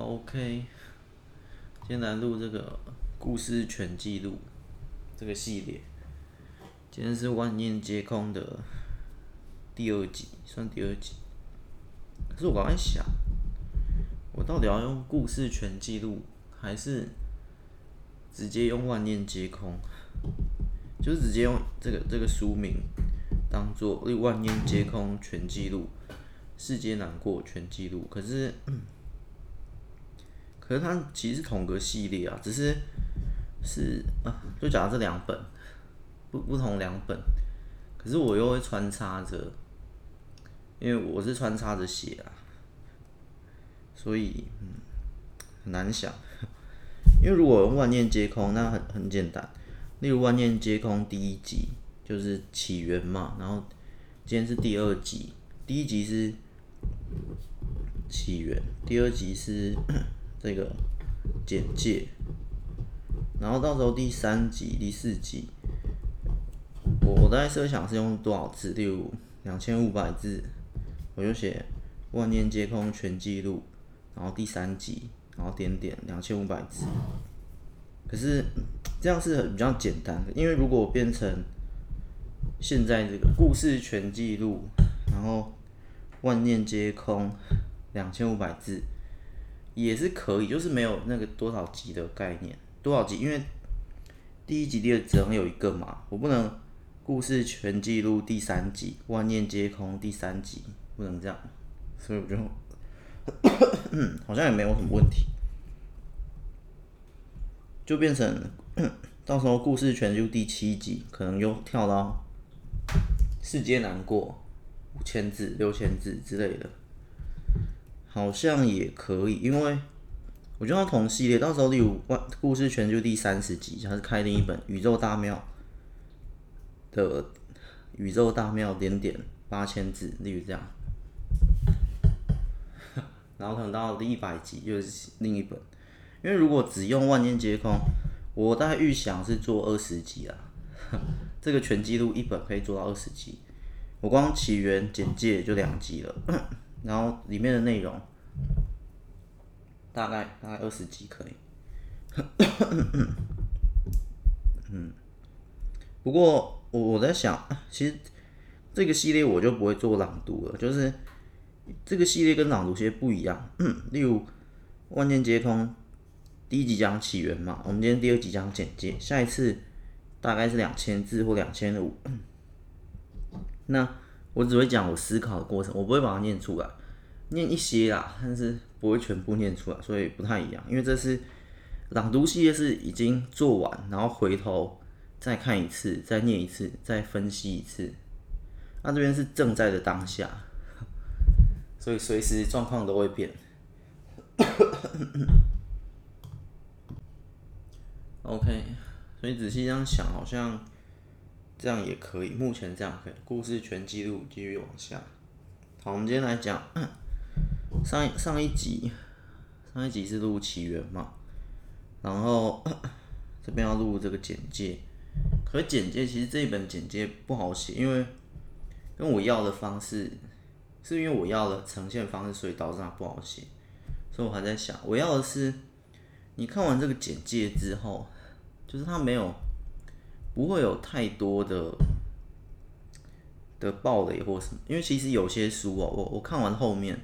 OK，先来录这个故事全记录这个系列。今天是万念皆空的第二集，算第二集。可是我刚才想，我到底要用故事全记录，还是直接用万念皆空？就是直接用这个这个书名当做《万念皆空全记录》，世间难过全记录。可是。可是它其实是同个系列啊，只是是啊，就讲这两本不不同两本，可是我又会穿插着，因为我是穿插着写啊，所以嗯很难想，因为如果万念皆空，那很很简单，例如万念皆空第一集就是起源嘛，然后今天是第二集，第一集是起源，第二集是。这个简介，然后到时候第三集、第四集，我我大概设想是用多少字？例如两千五百字，我就写“万念皆空全记录”，然后第三集，然后点点两千五百字。可是这样是很比较简单的，因为如果变成现在这个故事全记录，然后“万念皆空”两千五百字。也是可以，就是没有那个多少集的概念，多少集？因为第一集、第二集只能有一个嘛，我不能故事全记录第三集，万念皆空第三集，不能这样，所以我就 好像也没有什么问题，就变成 到时候故事全记录第七集，可能又跳到世间难过五千字、六千字之类的。好像也可以，因为我觉得同系列，到时候例如万故事全就第三十集，它是开另一本宇宙大庙的宇宙大庙点点八千字，例如这样，然后可能到第一百集又是另一本，因为如果只用万念皆空，我大概预想是做二十集啊，这个全记录一本可以做到二十集，我光起源简介就两集了。然后里面的内容大概大概二十集可以，嗯，不过我我在想，其实这个系列我就不会做朗读了，就是这个系列跟朗读其实不一样。嗯 例如万念皆空，第一集讲起源嘛，我们今天第二集讲简介，下一次大概是两千字或两千五，那。我只会讲我思考的过程，我不会把它念出来，念一些啦，但是不会全部念出来，所以不太一样。因为这是朗读系列，是已经做完，然后回头再看一次，再念一次，再分析一次。那这边是正在的当下，所以随时状况都会变。OK，所以仔细这样想，好像。这样也可以，目前这样可以。故事全记录继续往下。好，我们今天来讲 上一上一集，上一集是录起源嘛，然后 这边要录这个简介。可简介其实这一本简介不好写，因为跟我要的方式，是因为我要的呈现方式，所以导致它不好写。所以我还在想，我要的是你看完这个简介之后，就是它没有。不会有太多的的暴雷或什么，因为其实有些书哦，我我看完后面，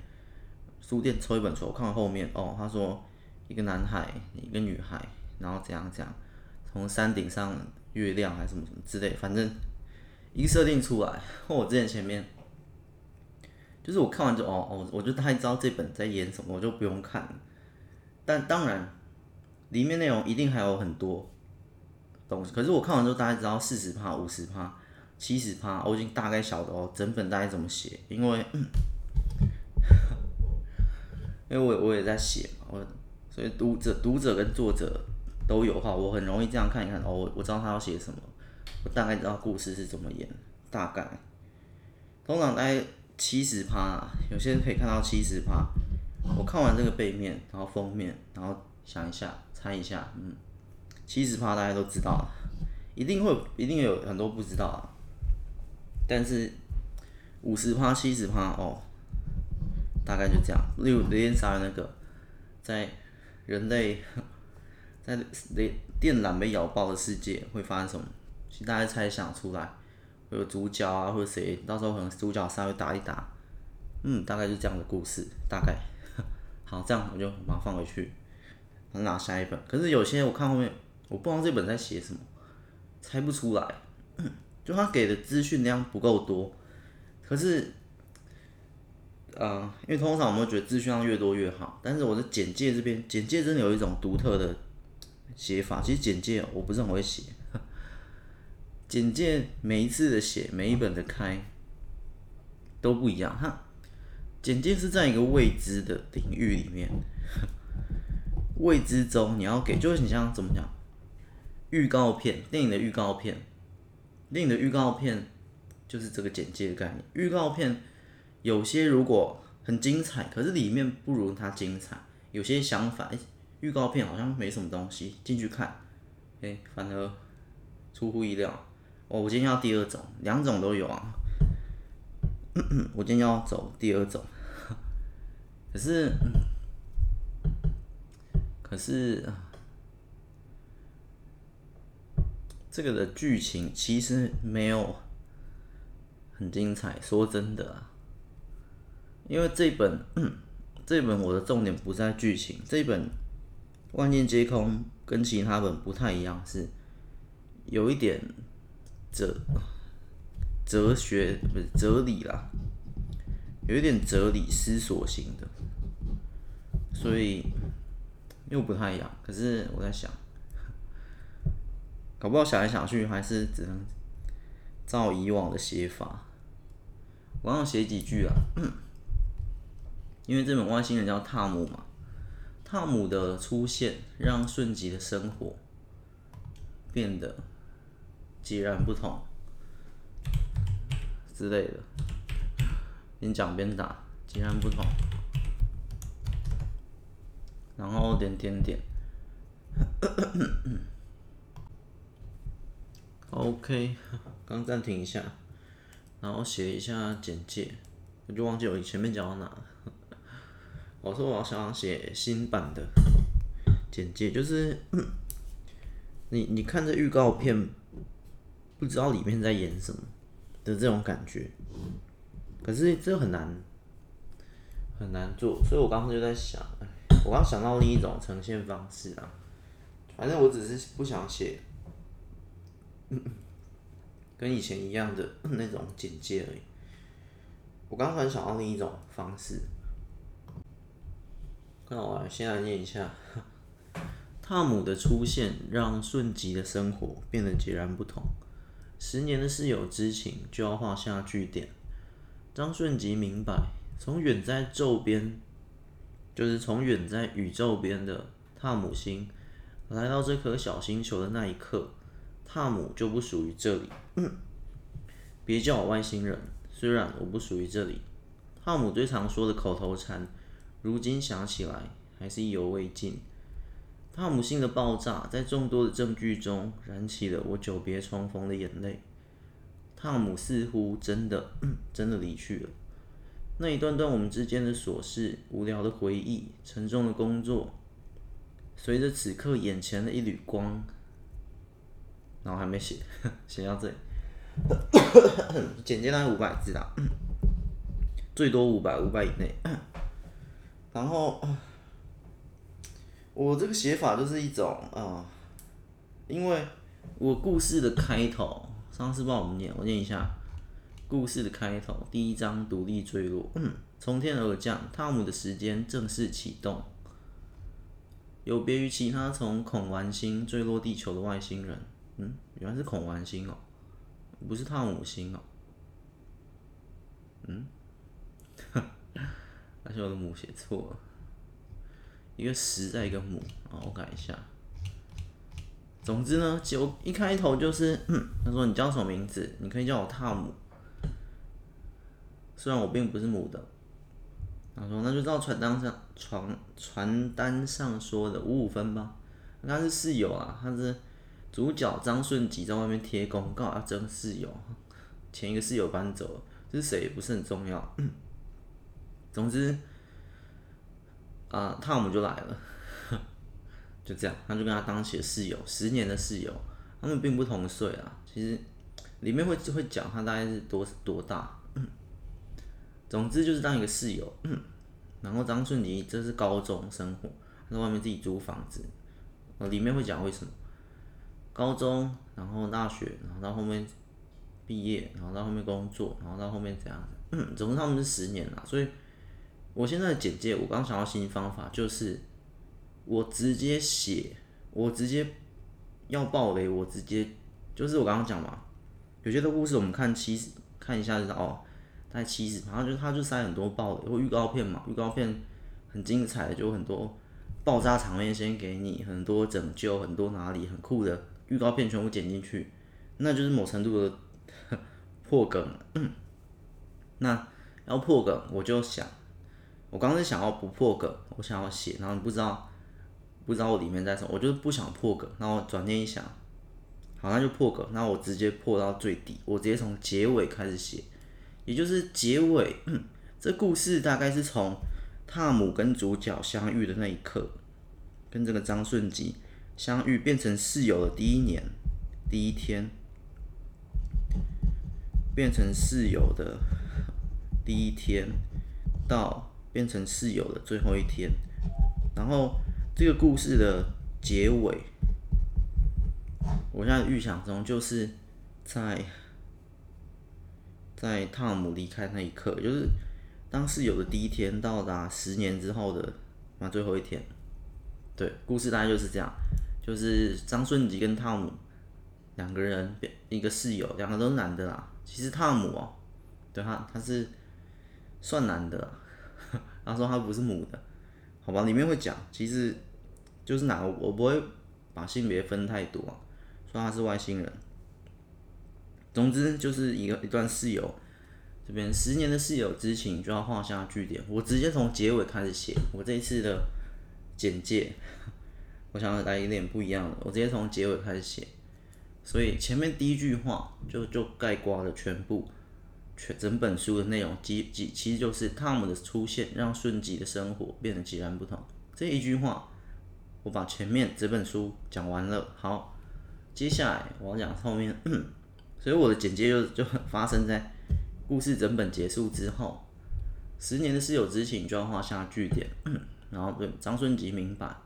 书店抽一本书，我看完后面哦，他说一个男孩，一个女孩，然后怎样怎样，从山顶上月亮还是什么什么之类，反正一个设定出来。或我之前前面，就是我看完就哦哦，我就太知道这本在演什么，我就不用看。但当然，里面内容一定还有很多。东西，可是我看完之后，大概知道四十趴、五十趴、七十趴，我已经大概晓得哦，整本大概怎么写，因为，因为我我也在写嘛，我所以读者、读者跟作者都有话，我很容易这样看一看哦，我我知道他要写什么，我大概知道故事是怎么演，大概，通常大概七十趴，有些人可以看到七十趴，我看完这个背面，然后封面，然后想一下，猜一下，嗯。七十趴大家都知道，一定会一定有很多不知道啊。但是五十趴、七十趴哦，大概就这样。例如雷电杀人那个在人类在雷电缆被咬爆的世界会发生什么？其实大家猜想出来，会有主角啊，或者谁，到时候可能主角稍微打一打，嗯，大概就这样的故事，大概。好，这样我就把它放回去，拿下一本。可是有些我看后面，我不知道这本在写什么，猜不出来，就他给的资讯量不够多，可是。呃，因为通常我们会觉得资讯量越多越好，但是我的简介这边，简介真的有一种独特的写法。其实简介我不是很会写，简介每一次的写，每一本的开都不一样。哈，简介是在一个未知的领域里面，未知中你要给，就是你像怎么讲，预告片，电影的预告片，电影的预告片就是这个简介的概念，预告片。有些如果很精彩，可是里面不如它精彩。有些想法，预告片好像没什么东西，进去看，哎，反而出乎意料。哦，我今天要第二种，两种都有啊。我今天要走第二种，可是，可是，这个的剧情其实没有很精彩。说真的啊。因为这本，这本我的重点不在剧情。这本《万剑皆空》跟其他本不太一样，是有一点哲哲学不是哲理啦，有一点哲理思索型的，所以又不太一样。可是我在想，搞不好想来想去还是只能照以往的写法。我要写几句啊。因为这本外星人叫汤姆嘛，汤姆的出现让顺吉的生活变得截然不同之类的，边讲边打，截然不同，然后点点点，OK，刚暂停一下，然后写一下简介，我就忘记我前面讲到哪了。我说我想写新版的简介，就是你你看这预告片，不知道里面在演什么的这种感觉，可是这很难很难做，所以我刚刚就在想，我刚想到另一种呈现方式啊，反正我只是不想写跟以前一样的 那种简介而已，我刚刚想到另一种方式。那我先来念一下，汤姆的出现让顺吉的生活变得截然不同。十年的室友之情就要画下句点。张顺吉明白，从远在宙边，就是从远在宇宙边的汤姆星来到这颗小星球的那一刻，汤姆就不属于这里。别叫我外星人，虽然我不属于这里。汤姆最常说的口头禅。如今想起来，还是意犹未尽。汤姆星的爆炸在众多的证据中燃起了我久别重逢的眼泪。汤姆似乎真的真的离去了。那一段段我们之间的琐事、无聊的回忆、沉重的工作，随着此刻眼前的一缕光，然后还没写，写到这里，简介大概五百字啊，最多五百，五百以内。然后，我这个写法就是一种啊、因为我故事的开头，上次帮我们念，我念一下故事的开头，第一章独立坠落，从天而降，汤姆的时间正式启动。有别于其他从恐丸星坠落地球的外星人，嗯，原来是孔丸星哦，不是汤姆星哦，嗯。而且我的母写错了，一个十在一个母，啊我改一下。总之呢，就一开头就是，他说你叫什么名字？你可以叫我汤姆。虽然我并不是母的。他说那就照传单上传传单上说的五五分吧。他是室友啊，他是主角张顺吉在外面贴公告要征室友，前一个室友搬走了，是谁也不是很重要。总之，啊、啊，汤姆就来了，就这样，他就跟他当起了室友，十年的室友，他们并不同岁啊。其实里面会会讲他大概是多多大，总之就是当一个室友。然后张顺吉这是高中生活，他在外面自己租房子，里面会讲为什么高中，然后大学，然后到后面毕业，然后到后面工作，然后到后面怎样嗯，总之他们是十年了，所以。我现在的简介，我刚想到新方法，就是我直接写，我直接要爆雷，我直接就是我刚刚讲嘛，有些的故事我们看七十看一下就知道哦，大概七十，然后就他就塞很多爆雷或预告片嘛，预告片很精彩的，就很多爆炸场面先给你，很多拯救，很多哪里很酷的预告片全部剪进去，那就是某程度的 破梗。那要破梗，我就想。我刚才想要不破梗，我想要写，然后不知道不知道我里面在什么，我就是不想破梗。然后转念一想，好，那就破梗。那我直接破到最底，我直接从结尾开始写，也就是结尾。这故事大概是从汤姆跟主角相遇的那一刻，跟这个张顺吉相遇变成室友的第一年第一天，变成室友的第一天到。变成室友的最后一天，然后这个故事的结尾，我现在预想中就是在在汤姆离开那一刻，就是当室友的第一天到达十年之后的那最后一天。对，故事大概就是这样，就是张顺吉跟汤姆两个人变一个室友，两个都是男的啦。其实汤姆哦，对他他是算男的。他说他不是母的，好吧，里面会讲，其实就是哪个，我不会把性别分太多，说他是外星人。总之就是一个一段室友，这边十年的室友之情就要画下句点。我直接从结尾开始写，我这一次的简介，我想来一点不一样的，我直接从结尾开始写，所以前面第一句话就就概括了全部。全整本书的内容，其其其实就是汤姆的出现，让顺吉的生活变得截然不同。这一句话，我把前面这本书讲完了。好，接下来我要讲后面，所以我的简介就就很 发生在故事整本结束之后，十年的室友之情就要画下句点。然后对张顺吉明白，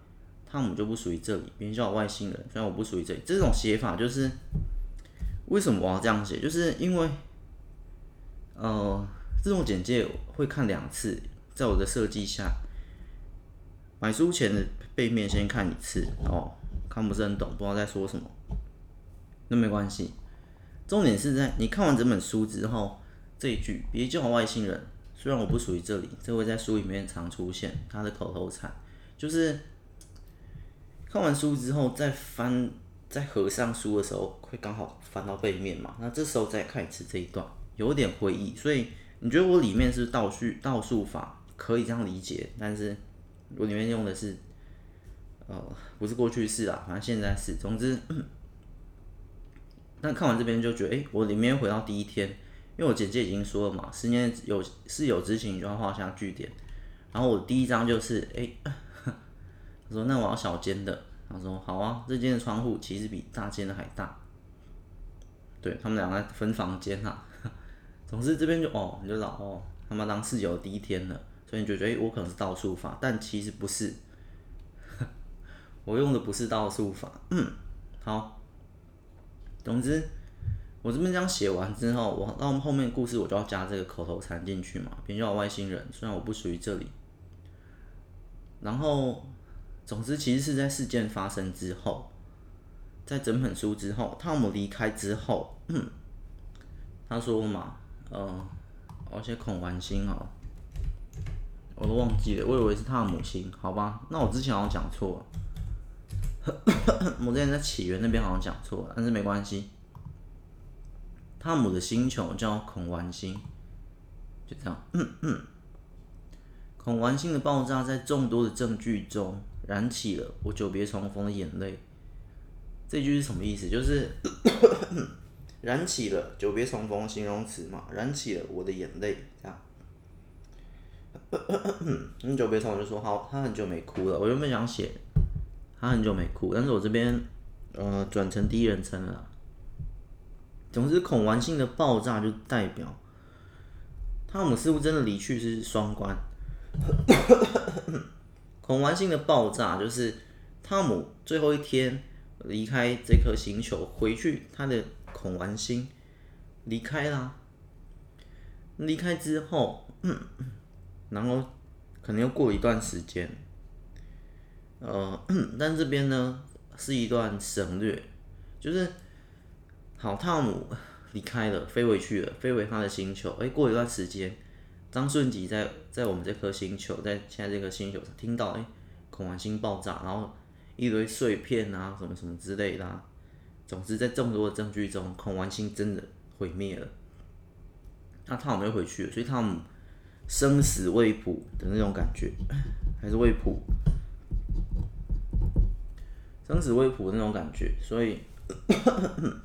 汤姆就不属于这里，别人叫我外星人，虽然我不属于这里。这种写法就是为什么我要这样写？就是因为。呃，这种简介会看两次，在我的设计下，买书前的背面先看一次哦，看不是很懂，不知道在说什么，那没关系。重点是在你看完整本书之后，这一句“别叫我外星人”，虽然我不属于这里，这会在书里面常出现，他的口头禅就是看完书之后再翻，再合上书的时候，会刚好翻到背面嘛，那这时候再看一次这一段。有点回忆，所以你觉得我里面是倒叙倒数法，可以这样理解，但是我里面用的是，呃，不是过去式啊，反正现在是。总之，那看完这边就觉得，哎、我里面回到第一天，因为我简介已经说了嘛，十年有是有之前就要画下句点。然后我第一章就是，哎、他说那我要小间的，他说好啊，这间的窗户其实比大间的还大，对他们两个分房间啊。总之这边就哦，你就知道哦，他妈当室友第一天了，所以你就觉得诶，我可能是倒数法，但其实不是，我用的不是倒数法。嗯，好，总之我这边这样写完之后，我到后面故事我就要加这个口头禅进去嘛，别叫我外星人，虽然我不属于这里。然后，总之其实是在事件发生之后，在整本书之后，汤姆离开之后，嗯，他说嘛。嗯，而且孔丸星哦，我都忘记了，我以为是汤姆星，好吧，那我之前好像讲错了，我之前在起源那边好像讲错了，但是没关系。汤姆的星球叫孔丸星，就这样。嗯嗯，孔丸星的爆炸在众多的证据中燃起了我久别重逢的眼泪。这句是什么意思？就是。燃起了久别重逢形容词嘛，燃起了我的眼泪，这样。很久别重，我就说好，他很久没哭了。我原本想写他很久没哭，但是我这边呃转成第一人称了。总之，恐玩性的爆炸就代表汤姆似乎真的离去是双关。孔丸星的爆炸就是汤姆最后一天离开这颗星球，回去他的孔丸星离开啦。离开之后，然后可能又过一段时间，呃，但这边呢是一段省略，就是。好，汤姆离开了，飞回去了，飞回他的星球。哎，过一段时间，张顺吉在在我们这颗星球，在现在这个星球上听到，哎，孔丸星爆炸，然后一堆碎片啊，什么什么之类的。总之，在众多的证据中，孔丸星真的毁灭了。那汤姆又回去了，所以汤姆生死未卜的那种感觉，还是未卜，生死未卜的那种感觉，所以。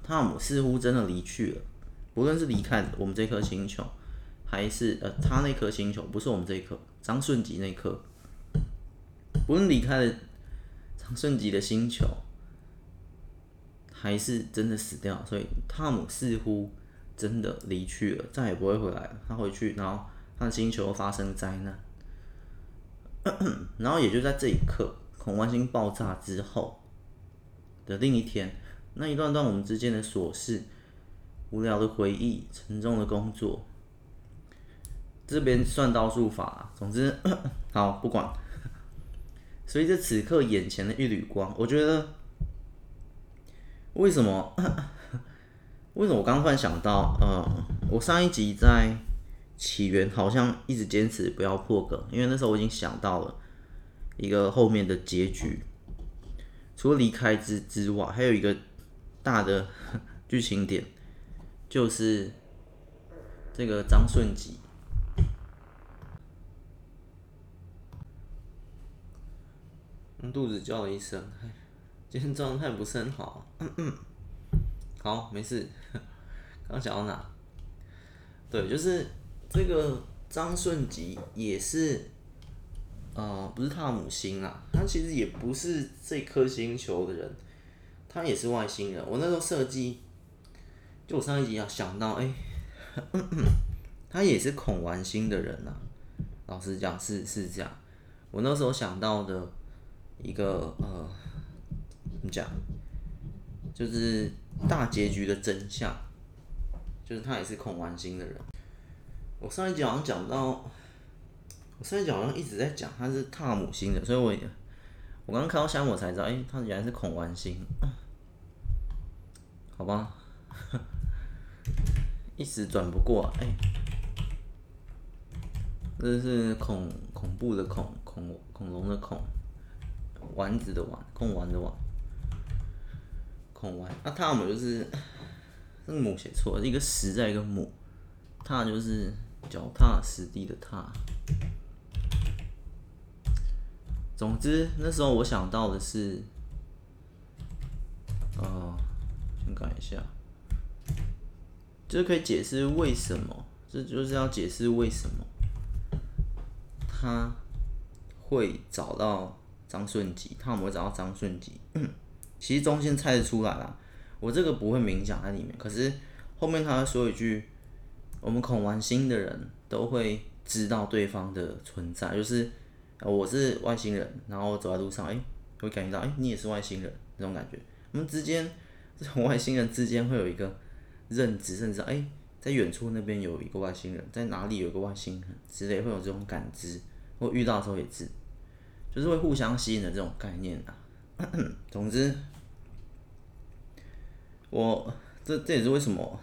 汤姆似乎真的离去了，不论是离开我们这颗星球，还是呃他那颗星球，不是我们这一颗张顺吉那颗，不论离开了张顺吉的星球，还是真的死掉，所以汤姆似乎真的离去了，再也不会回来了。他回去，然后他的星球发生灾难，然后也就在这一刻，恐慌星爆炸之后的另一天。那一段段我们之间的琐事、无聊的回忆、沉重的工作，这边算倒数法。总之，好不管。随着此刻眼前的一缕光，我觉得为什么？为什么我刚刚突然想到，呃，我上一集在起源好像一直坚持不要破梗，因为那时候我已经想到了一个后面的结局，除了离开之之外，还有一个。大的 剧情点就是这个张顺吉，肚子叫了一声，今天状态不是很好。嗯嗯，好，没事。刚想到哪？对，就是这个张顺吉也是，呃，不是汤姆星啊，他其实也不是这颗星球的人。他也是外星人。我那时候设计，就我上一集要想到，哎、欸，他也是恐玩星的人呐、啊。老实讲，是是这样。我那时候想到的一个呃，怎么讲，就是大结局的真相，就是他也是孔丸星的人。我上一集好像讲到，我上一集好像一直在讲他是汤姆星的，所以我我刚刚看到香我才知道，哎、他原来是孔丸星。好吧，一时转不过哎、欸，这是恐恐怖的恐恐恐龙的恐，丸子的丸，控丸的丸，恐丸。那汤姆就是 这母写错了，一个实在一个母，踏就是脚踏实地的踏。总之那时候我想到的是，呃。改一下，这可以解释为什么，这就是要解释为什么他会找到张顺吉，他有没有找到张顺吉？其实中间猜得出来啦，我这个不会明讲在里面。可是后面他会说一句，我们孔完星的人都会知道对方的存在，就是我是外星人，然后走在路上，哎，会感觉到，哎，你也是外星人，那种感觉，我们之间。这种外星人之间会有一个认知，甚至哎，在远处那边有一个外星人，在哪里有一个外星人之类，会有这种感知，或遇到的时候也是，就是会互相吸引的这种概念啊。总之，我这这也是为什么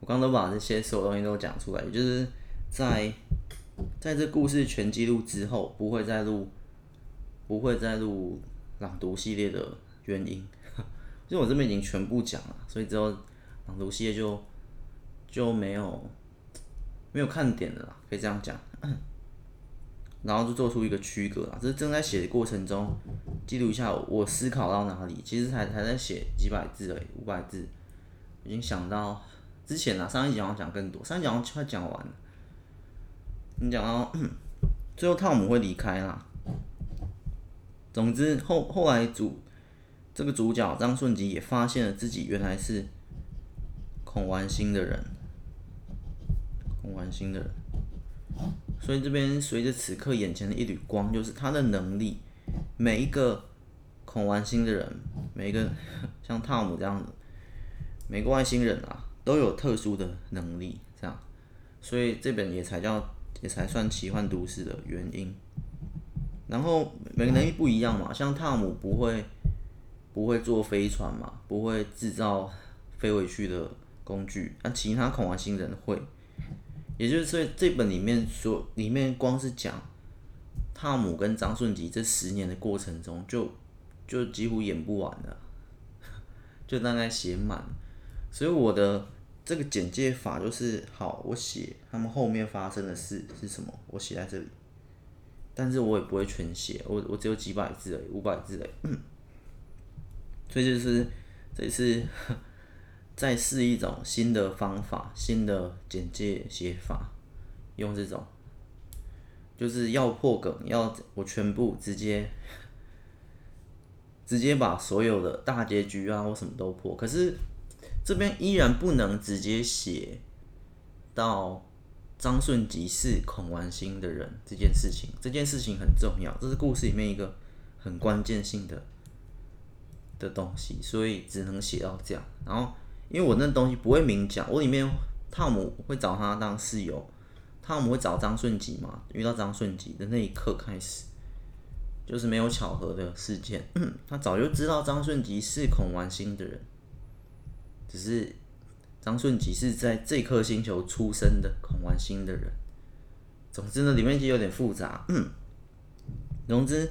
我刚都把这些所有东西都讲出来，就是在在这故事全记录之后，不会再录，不会再录朗读系列的原因。因为我这边已经全部讲了，所以之后朗读系列就就没有没有看点的啦，可以这样讲。然后就做出一个区隔啦，这是正在写的过程中记录一下我思考到哪里，其实还还在写几百字而已，五百字，已经想到之前啊，上一集好像讲更多，上一集好像快讲完了。你讲到最后汤姆会离开啦。总之后后来主这个主角张顺吉也发现了自己原来是孔丸星的人，孔丸星的人。所以这边随着此刻眼前的一缕光，就是他的能力。每一个恐玩星的人，每一个像汤姆这样的，每个外星人啊，都有特殊的能力，这样。所以这本也才叫，也才算奇幻都市的原因。然后每个能力不一样嘛，像汤姆不会不会坐飞船嘛，不会制造飞回去的工具，那其他恐玩星人会。也就是，这本里面说，里面光是讲汤姆跟张顺吉这十年的过程中就，就几乎演不完了，就大概写满。所以我的这个简介法就是：好，我写他们后面发生的事是什么，我写在这里，但是我也不会全写，我我只有几百字而已，五百字而已。所以就是这次。再试一种新的方法，新的简介写法，用这种，就是要破梗，要我全部直接 直接把所有的大结局啊或什么都破。可是这边依然不能直接写到张顺吉是孔完心的人这件事情，这件事情很重要，这是故事里面一个很关键性的的东西，所以只能写到这样，然后。因为我那东西不会明讲，我里面汤姆会找他当室友，汤姆会找张顺吉嘛？遇到张顺吉的那一刻开始，就是没有巧合的事件。他早就知道张顺吉是孔玩星的人，只是张顺吉是在这颗星球出生的孔玩星的人。总之呢，里面就有点复杂。总之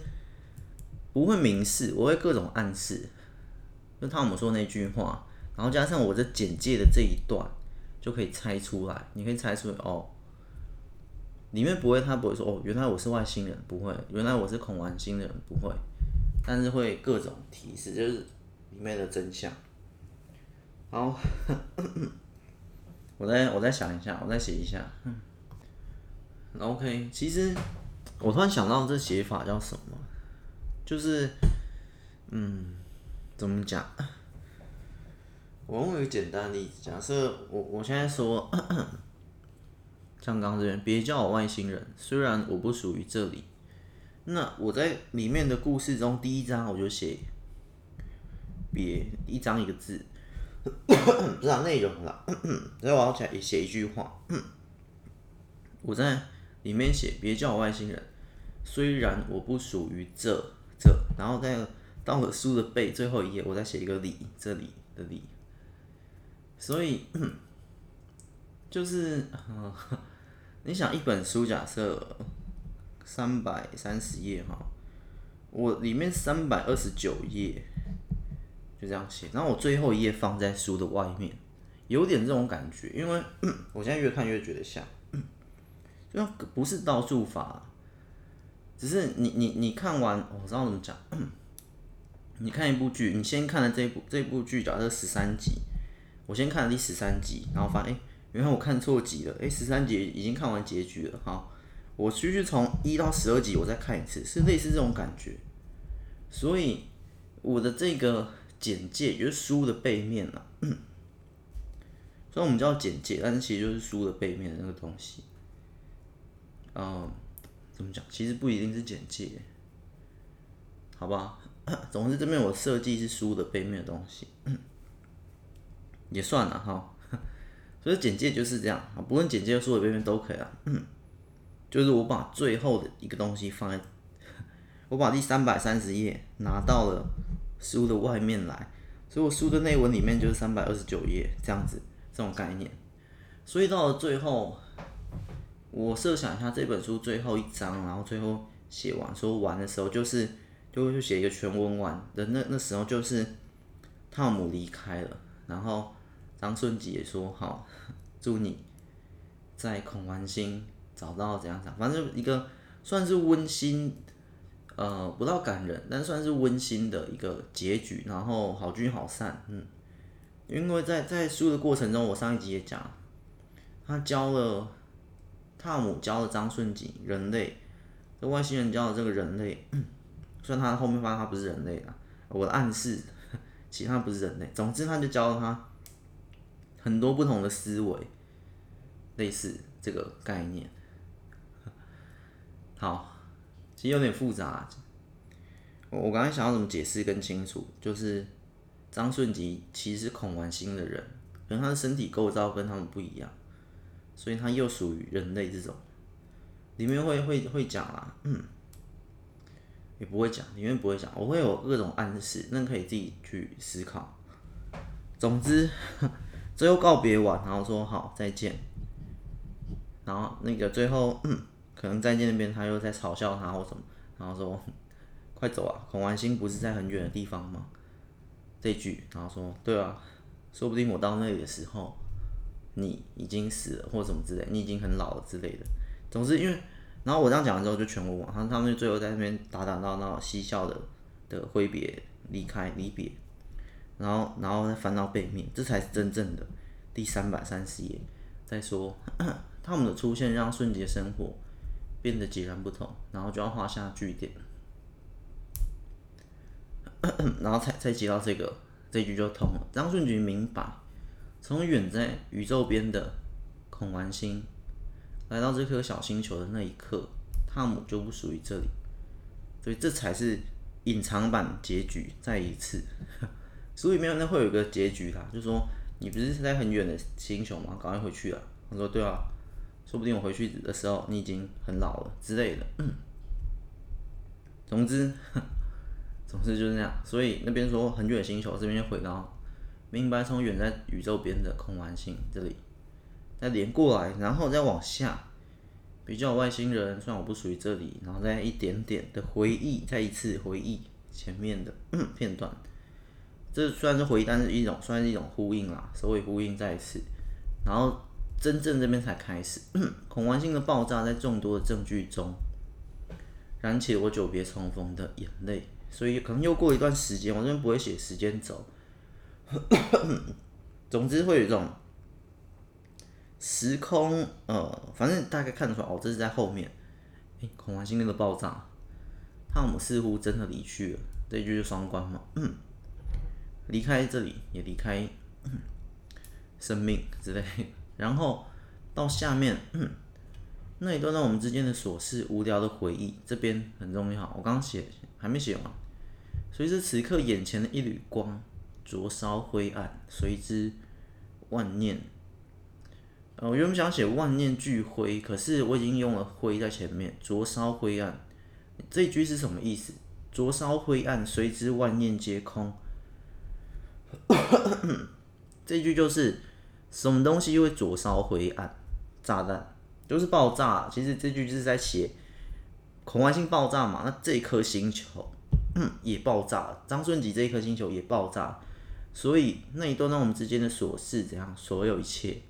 不会明示，我会各种暗示。就汤姆说那句话。然后加上我这简介的这一段，就可以猜出来。你可以猜出来哦，里面不会，他不会说哦，原来我是外星人，不会，原来我是恐玩星人，不会。但是会各种提示，就是里面的真相。好，我再我再想一下，我再写一下。OK，其实我突然想到这写法叫什么，就是嗯，怎么讲？我用一个简单例子，假设我我现在说，像刚这边，别叫我外星人，虽然我不属于这里。那我在里面的故事中，第一章我就写别一章一个字，不知道内容了。所以我要写写一句话，我在里面写别叫我外星人，虽然我不属于这这，然后在到了书的背最后一页，我再写一个里，这里的里。所以，就是，呃，你想一本书，假设三百三十页哈，我里面三百二十九页，就这样写，然后我最后一页放在书的外面，有点这种感觉，因为 我现在越看越觉得像，就不是倒数法，只是你你你看完，我知道怎么讲，你看一部剧，你先看了这部这部剧，假设十三集。我先看了第十三集，然后发现，哎，原来我看错集了，哎，十三集已经看完结局了，好，我继续从一到十二集我再看一次，是类似这种感觉。所以我的这个简介就是书的背面了，虽然我们叫简介，但是其实就是书的背面的那个东西。嗯，怎么讲？其实不一定是简介，好吧？总之这边我设计是书的背面的东西。也算了哈，所以简介就是这样啊，不论简介书的边边都可以啊。就是我把最后的一个东西放在，我把第三百三十页拿到了书的外面来，所以我书的内文里面就是三百二十九页这样子，这种概念。所以到了最后，我设想一下这本书最后一章，然后最后写完说完的时候，就是就会去写一个全文完的那那时候就是汤姆离开了，然后。张顺吉也说好，祝你在孔丸星找到怎样讲，反正一个算是温馨，呃，不到感人，但算是温馨的一个结局，然后好聚好散，嗯，因为在在书的过程中，我上一集也讲，他教了汤姆教了张顺吉人类这外星人教了这个人类，虽然他后面发现他不是人类了，我的暗示，其他不是人类。总之，他就教了他很多不同的思维，类似这个概念。好，其实有点复杂。我我刚才想要怎么解释更清楚，就是张顺吉其实是孔丸星的人，可能他的身体构造跟他们不一样，所以他又属于人类这种。里面会会会讲啊，嗯，也不会讲，里面不会讲，我会有各种暗示，那可以自己去思考。总之，最后告别完，然后说好再见，然后那个最后，可能再见那边他又在嘲笑他或什么，然后说快走啊，孔丸星不是在很远的地方吗？这句，然后说对啊，说不定我到那里的时候，你已经死了或什么之类，你已经很老了之类的。总之，因为，然后我这样讲完之后就全部忘，他他们就最后在那边打打闹闹、嬉笑的的挥别离开离别，然后然后再翻到背面，这才是真正的第三百三十页，再说 他们的出现让顺杰生活变得截然不同，然后就要画下句点，然后才才接到这个这句就通了。张顺杰明白，从远在宇宙边的孔丸星。来到这颗小星球的那一刻，汤姆就不属于这里，所以这才是隐藏版结局。再一次，书里面那会有一个结局啦，就说你不是在很远的星球吗？赶快回去啊！我说对啊，说不定我回去的时候你已经很老了之类的。总之，总之就是那样。所以那边说很远的星球，这边就回到明白，从远在宇宙边的空丸星这里。再连过来，然后再往下，比较外星人，虽然我不属于这里，然后再一点点的回忆，再一次回忆前面的 片段。这虽然是回忆，但是一种算是一种呼应啦，首尾呼应再一次。然后真正这边才开始，恐慌性的爆炸在众多的证据中燃起了我久别重逢的眼泪，所以可能又过一段时间，我这边不会写时间轴。总之会有一种。时空，呃，反正大概看得出来，哦，这是在后面。诶，恐慌性那个爆炸，汤姆似乎真的离去了，这一句是双关嘛？嗯，离开这里，也离开、生命之类。然后到下面，那一段让我们之间的琐事、无聊的回忆，这边很重要。我刚写还没写完，随着此刻眼前的一缕光，灼烧灰暗，随之万念。我原本想写万念俱灰，可是我已经用了灰在前面，灼烧灰暗。这句是什么意思？灼烧灰暗，随之万念皆空。这句就是什么东西会灼烧灰暗？炸弹就是爆炸。其实这句就是在写恐慌性爆炸嘛。那这颗星球 也爆炸，张顺吉这一颗星球也爆炸。所以那一段让我们之间的琐事怎样？所有一切。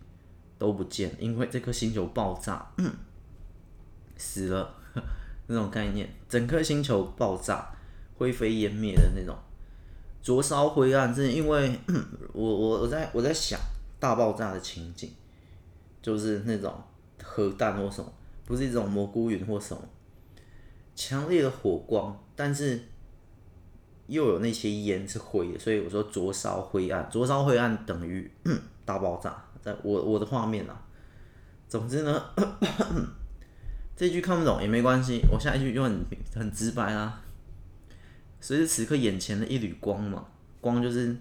都不见，因为这颗星球爆炸，死了 那种概念，整颗星球爆炸，灰飞烟灭的那种，灼烧灰暗，是因为 我我我在我在想大爆炸的情景，就是那种核弹或什么，不是一种蘑菇云或什么，强烈的火光，但是又有那些烟是灰的，所以我说灼烧灰暗，灼烧灰暗等于 大爆炸。在我我的画面啊，总之呢，这句看不懂也没关系，我下一句就很很直白啦。随着此刻眼前的一缕光嘛，光就是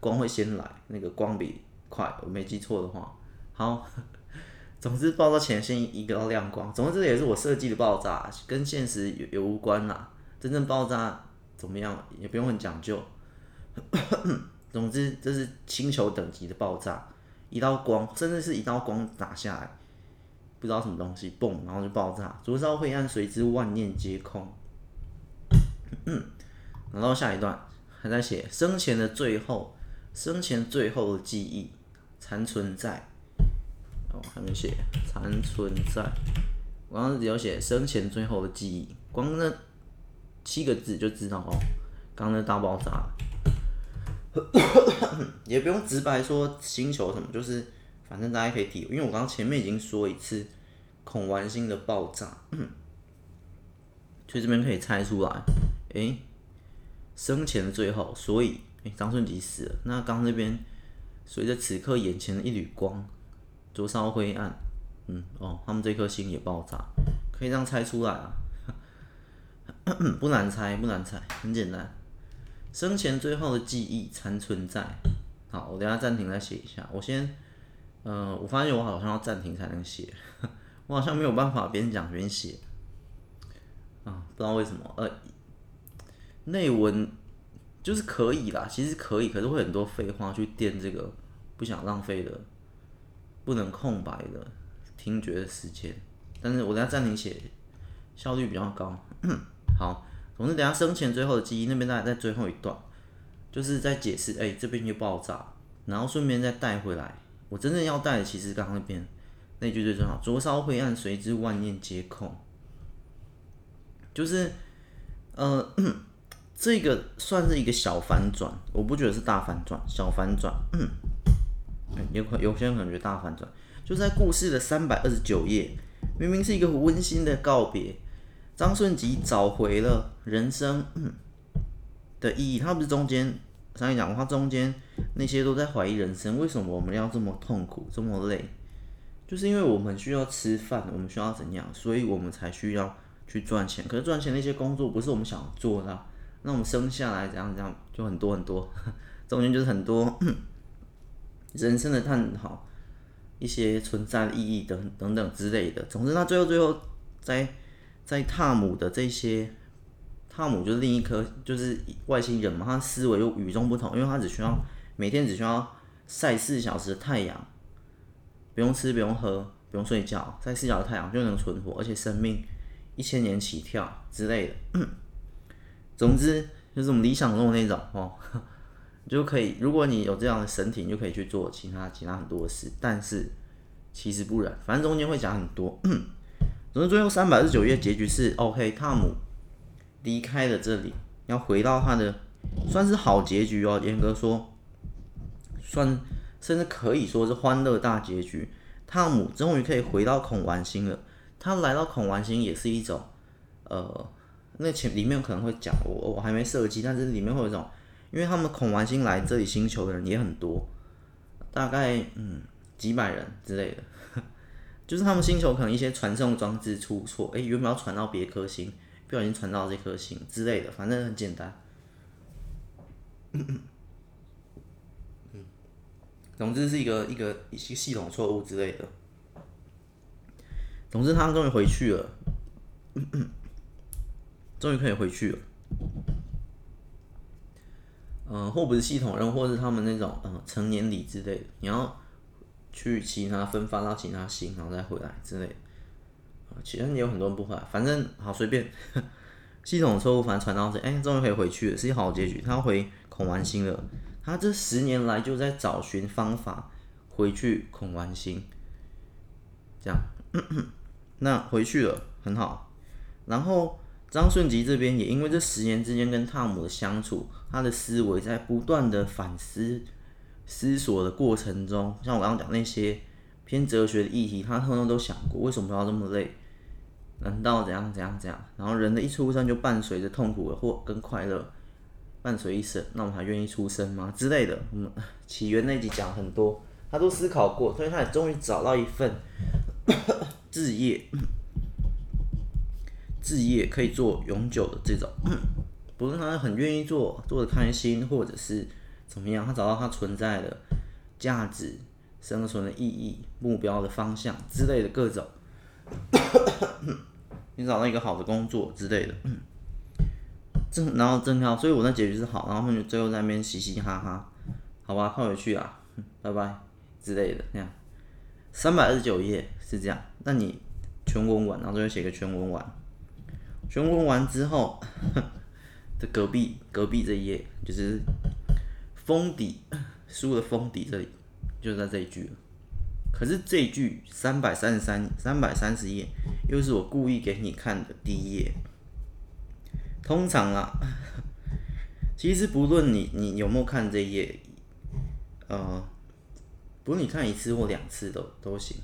光会先来，那个光比快，我没记错的话。好，总之爆炸前先一个亮光，总之这也是我设计的爆炸，跟现实有有无关啦。真正爆炸怎么样也不用很讲究。总之这是星球等级的爆炸。一道光，甚至是一道光打下来，不知道什么东西，嘣，然后就爆炸，灼烧灰暗，随之万念皆空。嗯，然后下一段还在写生前的最后，生前最后的记忆残存在。哦，还没写残存在，我刚刚只有写生前最后的记忆，光那七个字就知道哦，刚刚那大爆炸。也不用直白说星球什么，就是反正大家可以体，因为我刚刚前面已经说一次恐丸星的爆炸，所以这边可以猜出来，诶，生前的最后，所以诶，张顺吉死了。那刚那边随着此刻眼前的一缕光，灼烧灰暗，嗯哦，他们这颗心也爆炸，可以这样猜出来啊，不难猜，不难猜，很简单。生前最后的记忆残存在。好，我等下暂停再写一下。我先，呃，我发现我好像要暂停才能写，我好像没有办法边讲边写。啊，不知道为什么，呃，内文就是可以啦，其实可以，可是会很多废话去垫这个不想浪费的、不能空白的听觉的时间。但是我等下暂停写，效率比较高。好，总之等下生前最后的记忆那边大概在最后一段，就是在解释，哎、这边又爆炸，然后顺便再带回来。我真正要带的其实刚刚那边那句最重要，灼烧灰暗，随之万念皆空。就是，呃，这个算是一个小反转，我不觉得是大反转，小反转。嗯，有可有些人可能觉得大反转，就在故事的三百二十九页，明明是一个温馨的告别，张顺吉找回了人生的意义。他不是中间，上一讲他中间那些都在怀疑人生，为什么我们要这么痛苦，这么累？就是因为我们需要吃饭，我们需要怎样，所以我们才需要。去赚钱，可是赚钱那些工作不是我们想做的，那我们生下来怎样怎样就很多很多，中间就是很多 人生的探讨，一些存在的意义等等等之类的。总之，他最后最后在在汤姆的这些，汤姆就是另一颗就是外星人嘛，他思维又与众不同，因为他只需要每天只需要晒四小时的太阳，不用吃不用喝不用睡觉，晒四小时太阳就能存活，而且生命。一千年起跳之类的，总之就是我们理想中的那种哦，就可以。如果你有这样的身体，你就可以去做其他其他很多的事。但是其实不然，反正中间会讲很多。总之最后三百二十九页结局是，OK，汤姆离开了这里，要回到他的算是好结局哦。严格说，算甚至可以说是欢乐大结局。汤姆终于可以回到孔玩星了。他来到孔玩星也是一种，呃，那前里面可能会讲我我还没设计，但是里面会有一种，因为他们恐玩星来这里星球的人也很多，大概嗯几百人之类的，就是他们星球可能一些传送装置出错，哎，原本要传到别颗星，不小心传到这颗星之类的，反正很简单，嗯，总之是一个一个一些系统错误之类的。总之，他们终于回去了，嗯嗯终于可以回去了。嗯、或不是系统任务，或是他们那种嗯、呃、成年礼之类的，你要去其他分发到其他星，然后再回来之类的。其实也有很多人不回来，反正好随便。系统错误，反正传到这，哎，终于可以回去了，是一好结局。他回孔玩星了，他这十年来就在找寻方法回去孔玩星，这样。那回去了，很好。然后张顺吉这边也因为这十年之间跟汤姆的相处，他的思维在不断的反思、思索的过程中，像我刚刚讲那些偏哲学的议题，他通通都想过，为什么要这么累？难道怎样怎样怎样？然后人的一出生就伴随着痛苦或跟快乐伴随一生，那我们还愿意出生吗？之类的。嗯，起源那集讲很多，他都思考过，所以他也终于找到一份。置业，事业可以做永久的这种，不是他很愿意做，做的开心，或者是怎么样，他找到他存在的价值、生存的意义、目标的方向之类的各种，你找到一个好的工作之类的，正然后正好，所以我那结局是好，然后就最后在那边嘻嘻哈哈，好吧，快回去啊，拜拜之类的那样。三百二十九页是这样，那你全文完，然后最后写个全文完，全文完之后，这隔壁隔壁这一页就是封底书的封底这里，就在这一句了。可是这一句三百三十三三百三十页，又是我故意给你看的第一页。通常啊，其实不论你你有没有看这一页，呃。不论你看一次或两次都都行，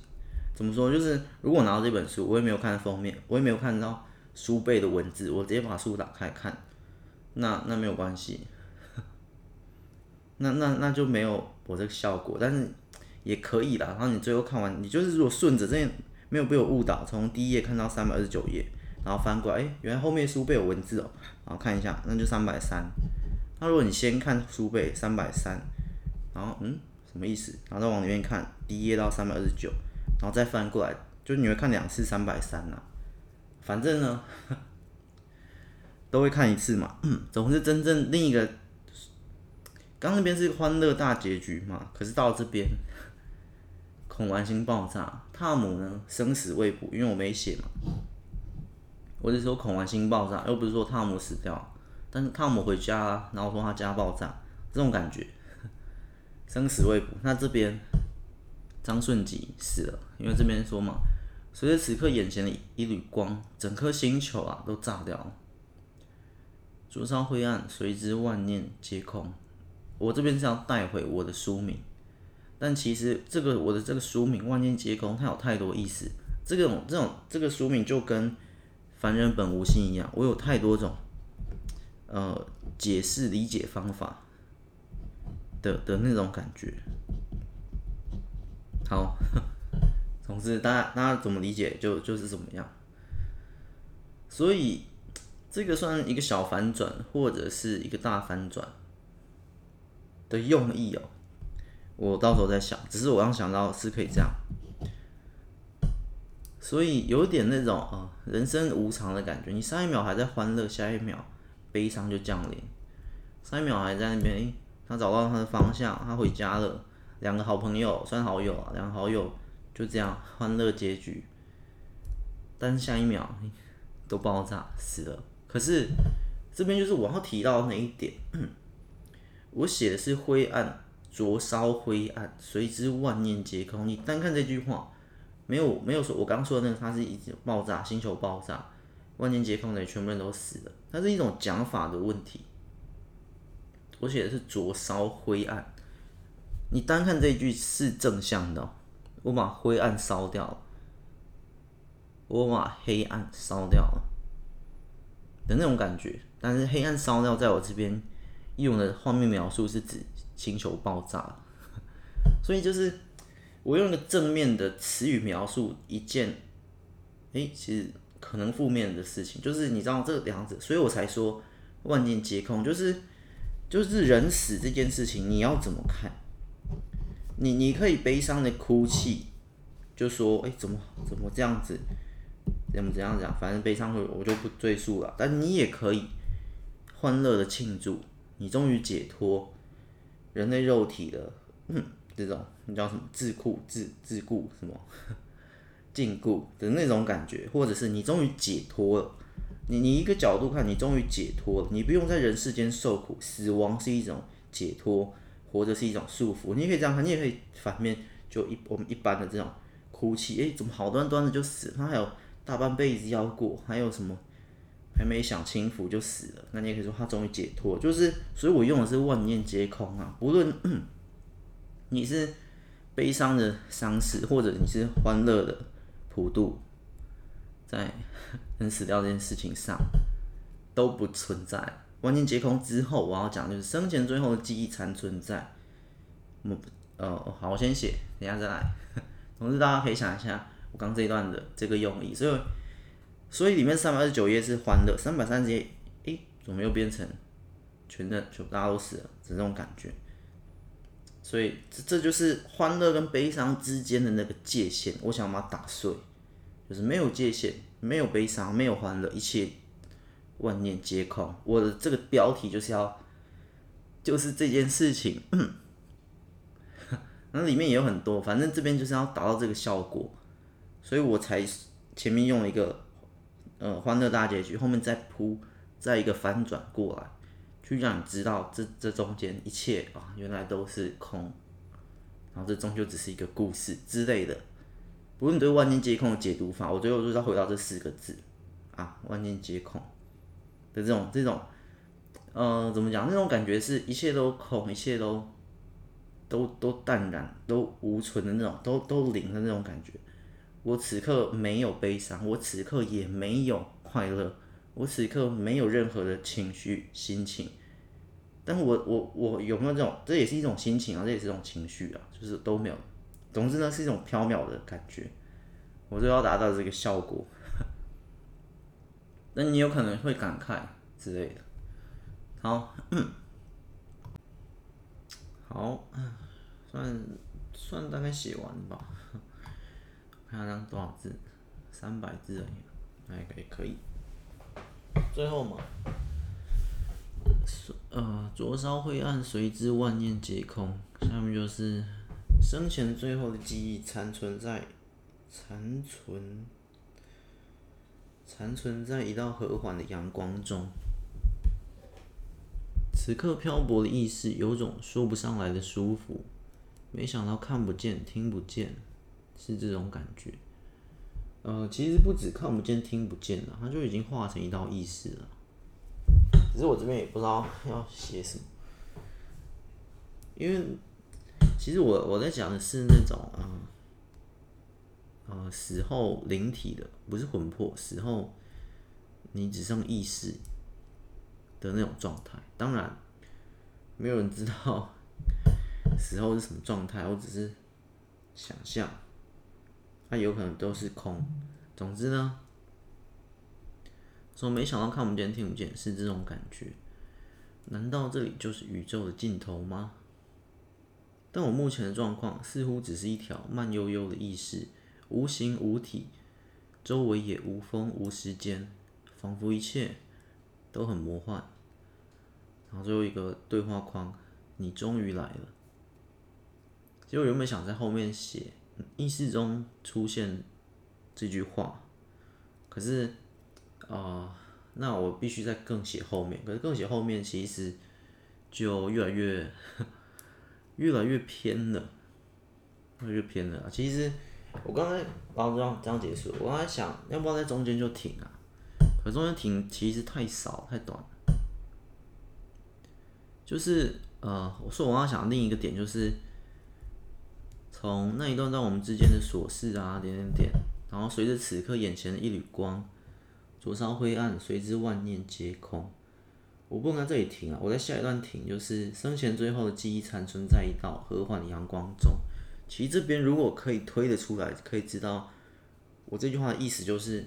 怎么说？就是如果拿到这本书，我也没有看封面，我也没有看到书背的文字，我直接把书打开看，那那没有关系，那那那就没有我这个效果，但是也可以啦。然后你最后看完，你就是如果顺着这样没有被我误导，从第一页看到三百二十九页，然后翻过来，哎，原来后面书背有文字哦，然后看一下，那就三百三。那如果你先看书背三百三，然后嗯，什么意思？然后再往里面看，第一页到三百二十九，然后再翻过来，就你会看两次三百三呐。反正呢，都会看一次嘛。总是真正另一个，刚那边是欢乐大结局嘛，可是到这边，恐完星爆炸，汤姆呢生死未卜，因为我没写嘛。我是说恐完星爆炸，又不是说汤姆死掉。但是汤姆回家，然后说他家爆炸，这种感觉生死未卜。那这边张顺吉死了，因为这边说嘛，随着此刻眼前的一缕光，整颗星球啊都炸掉了。灼烧灰暗，随之万念皆空。我这边是要带回我的书名，但其实这个我的这个书名万念皆空，它有太多意思。这种这种这个书名就跟凡人本无心一样，我有太多种。呃，解释理解方法的的那种感觉，好，总之大家大家怎么理解？就就是怎么样，所以这个算一个小反转或者是一个大反转的用意哦，我到时候再想，只是我刚想到是可以这样，所以有点那种啊、人生无常的感觉，你上一秒还在欢乐，下一秒。悲伤就降临，上一秒还在那边，他找到他的方向，他回家了，两个好朋友算好友啊，两个好友就这样欢乐结局，但是下一秒，都爆炸死了。可是这边就是我要提到那一点，我写的是灰暗，灼烧灰暗，随之万念皆空。你单看这句话，没有没有说，我刚说的那个，它是一直爆炸，星球爆炸。万念皆空的全部人都死了，它是一种讲法的问题。我写的是灼烧灰暗，你单看这句是正向的，我把灰暗烧掉了，我把黑暗烧掉了的那种感觉。但是黑暗烧掉在我这边用的画面描述是指星球爆炸，所以就是我用一个正面的词语描述一件，哎、欸，其实。可能负面的事情，就是你知道这两者，所以我才说万念皆空，就是就是人死这件事情，你要怎么看？你你可以悲伤的哭泣，就说哎、怎么怎么这样子，怎么怎样讲，反正悲伤会我就不赘述了。但你也可以欢乐的庆祝，你终于解脱人类肉体的嗯这种你叫什么桎梏自自顾什么？禁锢的那种感觉，或者是你终于解脱了。你你一个角度看，你终于解脱了，你不用在人世间受苦。死亡是一种解脱，活着是一种束缚。你也可以这样看，你也可以反面，就一我们一般的这种哭泣。诶，怎么好端端的就死了？他还有大半辈子要过，还有什么还没享清福就死了？那你也可以说他终于解脱，就是所以我用的是万念皆空啊。无论你是悲伤的丧事，或者你是欢乐的。普渡在 人死掉这件事情上都不存在，万念皆空之后，我要讲就是生前最后的记忆残存在。我呃好，我先写，等下再来。同时大家可以想一下我刚这一段的这个用意，所以所以里面三百二十九页是欢乐，三百三十页，诶，怎么又变成全的就大家都死了，是这种感觉。所以这这就是欢乐跟悲伤之间的那个界限，我想把它打碎，就是没有界限，没有悲伤，没有欢乐，一切万念皆空。我的这个标题就是要，就是这件事情，那里面也有很多，反正这边就是要达到这个效果，所以我才前面用了一个呃欢乐大结局，后面再铺再一个翻转过来。去让你知道这这中间一切啊，原来都是空，然后这终究只是一个故事之类的。不论你对万念皆空的解读法，我最后就是要回到这四个字啊，万念皆空的这种这种，呃，怎么讲？那种感觉是一切都空，一切都都都淡然，都无存的那种，都都零的那种感觉。我此刻没有悲伤，我此刻也没有快乐，我此刻没有任何的情绪心情。但我我我有没有这种？这也是一种心情啊，这也是一种情绪啊，就是都没有。总之呢，是一种飘渺的感觉，我就要达到这个效果。那你有可能会感慨之类的。好，好，算算大概写完吧。看看这样多少字，三百字而已，还可以可以。最后嘛，呃，灼烧灰暗，随之万念皆空。下面就是生前最后的记忆残存在，残存，残存在一道和缓的阳光中。此刻漂泊的意识有种说不上来的舒服。没想到看不见，听不见。是这种感觉，呃，其实不止看不见、听不见了，它就已经化成一道意识了。只是我这边也不知道要写什么，因为其实我我在讲的是那种啊，死后灵体的，不是魂魄，死后你只剩意识的那种状态。当然，没有人知道死后是什么状态，我只是想象。它有可能都是空。总之呢，说没想到看不见、听不见是这种感觉。难道这里就是宇宙的尽头吗？但我目前的状况似乎只是一条慢悠悠的意识，无形无体，周围也无风无时间，仿佛一切都很魔幻。然后最后一个对话框，你终于来了。其实我原本想在后面写。意识中出现这句话，可是啊、那我必须再更写后面。可是更写后面，其实就越来越 越来越偏了，越来越偏了。其实我刚才然后这样这样结束，我刚才想要不要在中间就停啊？可中间停其实太少太短。就是呃，我说我刚刚想另一个点就是。从那一段到我们之间的琐事啊，点点点，然后随着此刻眼前的一缕光，灼烧灰暗，随之万念皆空。我不能在这里停啊，我在下一段停，就是生前最后的记忆残存在一道和缓的阳光中。其实这边如果可以推得出来，可以知道我这句话的意思就是，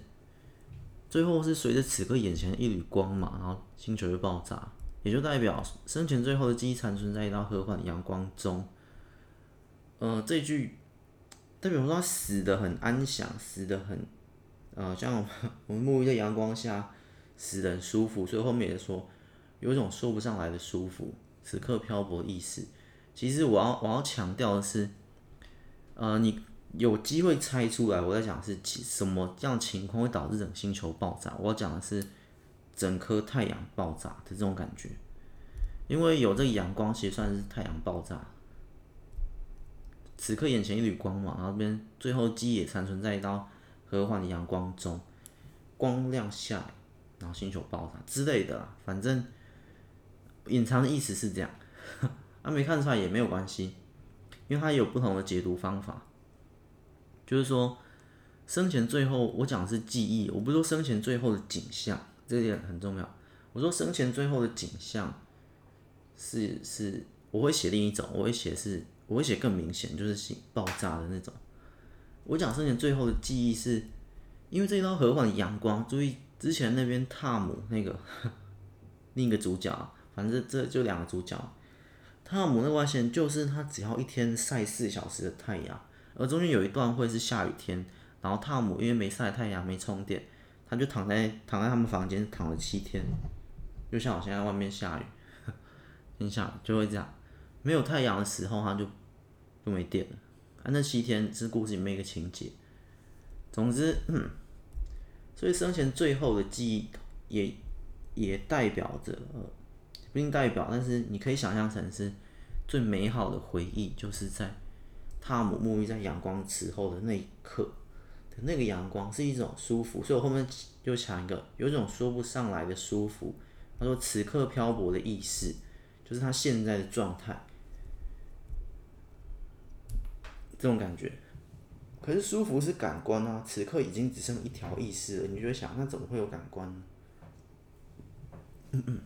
最后是随着此刻眼前的一缕光嘛，然后星球就爆炸，也就代表生前最后的记忆残存在一道和缓的阳光中。呃，这句代表说他死得很安详，死得很，呃，像我们沐浴在阳光下，死的很舒服，所以后面也说有一种说不上来的舒服。此刻漂泊的意思，其实我要我要强调的是，呃，你有机会猜出来我在讲是什么样情况会导致整个星球爆炸？我讲的是整颗太阳爆炸的这种感觉，因为有这个阳光，其实算是太阳爆炸。此刻眼前一缕光芒，然后边最后记忆也残存在一道和缓的阳光中，光亮下来，然后星球爆炸之类的啦，反正隐藏的意思是这样，啊没看出来也没有关系，因为它有不同的解读方法，就是说生前最后我讲的是记忆，我不是说生前最后的景象，这点很重要，我说生前最后的景象是是我会写另一种，我会写是。我会写更明显，就是爆炸的那种。我讲生前最后的记忆是，因为这一道和缓的阳光。注意之前那边汤姆那个 另一个主角，反正这就两个主角。汤姆那外线就是他，只要一天晒四小时的太阳，而中间有一段会是下雨天，然后汤姆因为没晒太阳没充电，他就躺在躺在他们房间躺了七天，就像我现在外面下雨，天下就会这样。没有太阳的时候，他就就没电了。啊，那七天是故事里面一个情节。总之，嗯，所以生前最后的记忆也也代表着，不代表，但是你可以想象成是最美好的回忆，就是在汤姆沐浴在阳光池后的那一刻的那个阳光是一种舒服。所以我后面就讲一个有一种说不上来的舒服。他说：“此刻漂泊的意识，就是他现在的状态。”这种感觉，可是舒服是感官啊，此刻已经只剩一条意识了，你就会想，那怎么会有感官呢？嗯嗯。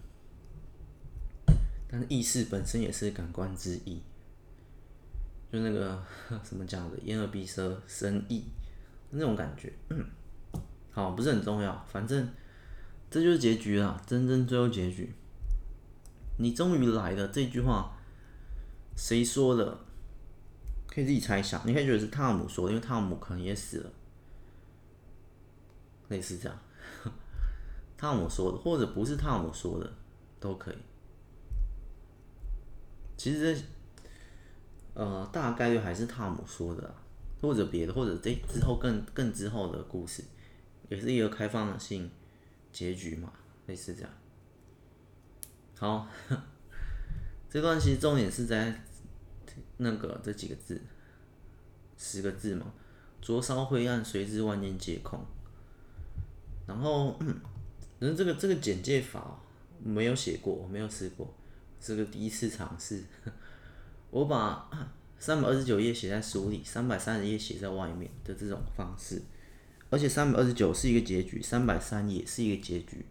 但是意识本身也是感官之一，就那个 什么讲的，眼耳鼻舌身意那种感觉。嗯，好，不是很重要，反正这就是结局了，真正最后结局。你终于来了这句话，谁说的？可以自己猜想，你可以觉得是汤姆说的，因为汤姆可能也死了，类似这样。汤姆说的，或者不是汤姆说的，都可以。其实，呃，大概率还是汤姆说的，或者别的，或者这之后更更之后的故事，也是一个开放性结局嘛，类似这样。好，这段其实重点是在那个这几个字，十个字嘛，灼烧灰暗，随之万念皆空。然后，嗯，这个这个简介法没有写过，没有试过。这个第一次尝试，我把三百二十九页写在书里，三百三十页写在外面的这种方式，而且三百二十九是一个结局，三百三也是一个结局，